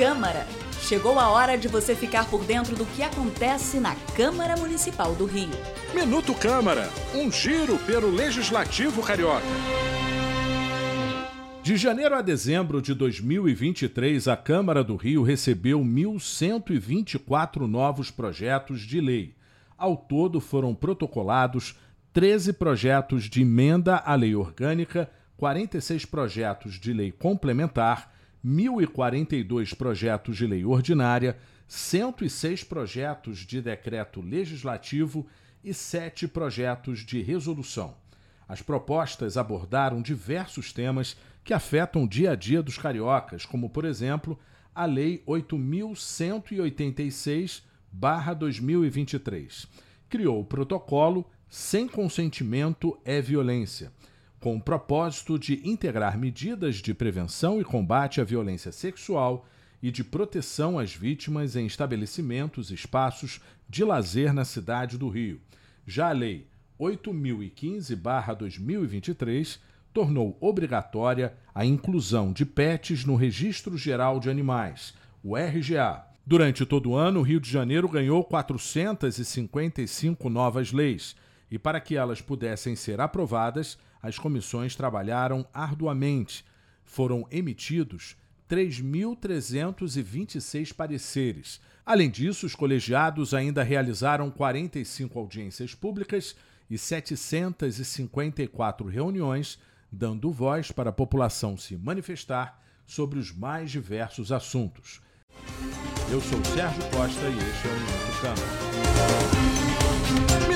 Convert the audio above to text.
Câmara. Chegou a hora de você ficar por dentro do que acontece na Câmara Municipal do Rio. Minuto Câmara, um giro pelo Legislativo Carioca. De janeiro a dezembro de 2023, a Câmara do Rio recebeu 1.124 novos projetos de lei. Ao todo, foram protocolados 13 projetos de emenda à lei orgânica, 46 projetos de lei complementar, 1.042 projetos de lei ordinária, 106 projetos de decreto legislativo e 7 projetos de resolução. As propostas abordaram diversos temas que afetam o dia a dia dos cariocas, como, por exemplo, a Lei 8.186-2023. Criou o protocolo Sem Consentimento é Violência, com o propósito de integrar medidas de prevenção e combate à violência sexual e de proteção às vítimas em estabelecimentos e espaços de lazer na cidade do Rio. Já a Lei 8015-2023 tornou obrigatória a inclusão de pets no Registro Geral de Animais, o RGA. Durante todo o ano, o Rio de Janeiro ganhou 455 novas leis, e para que elas pudessem ser aprovadas, as comissões trabalharam arduamente. Foram emitidos 3.326 pareceres. Além disso, os colegiados ainda realizaram 45 audiências públicas e 754 reuniões, dando voz para a população se manifestar sobre os mais diversos assuntos. Eu sou Sérgio Costa e este é o Minuto Câmara.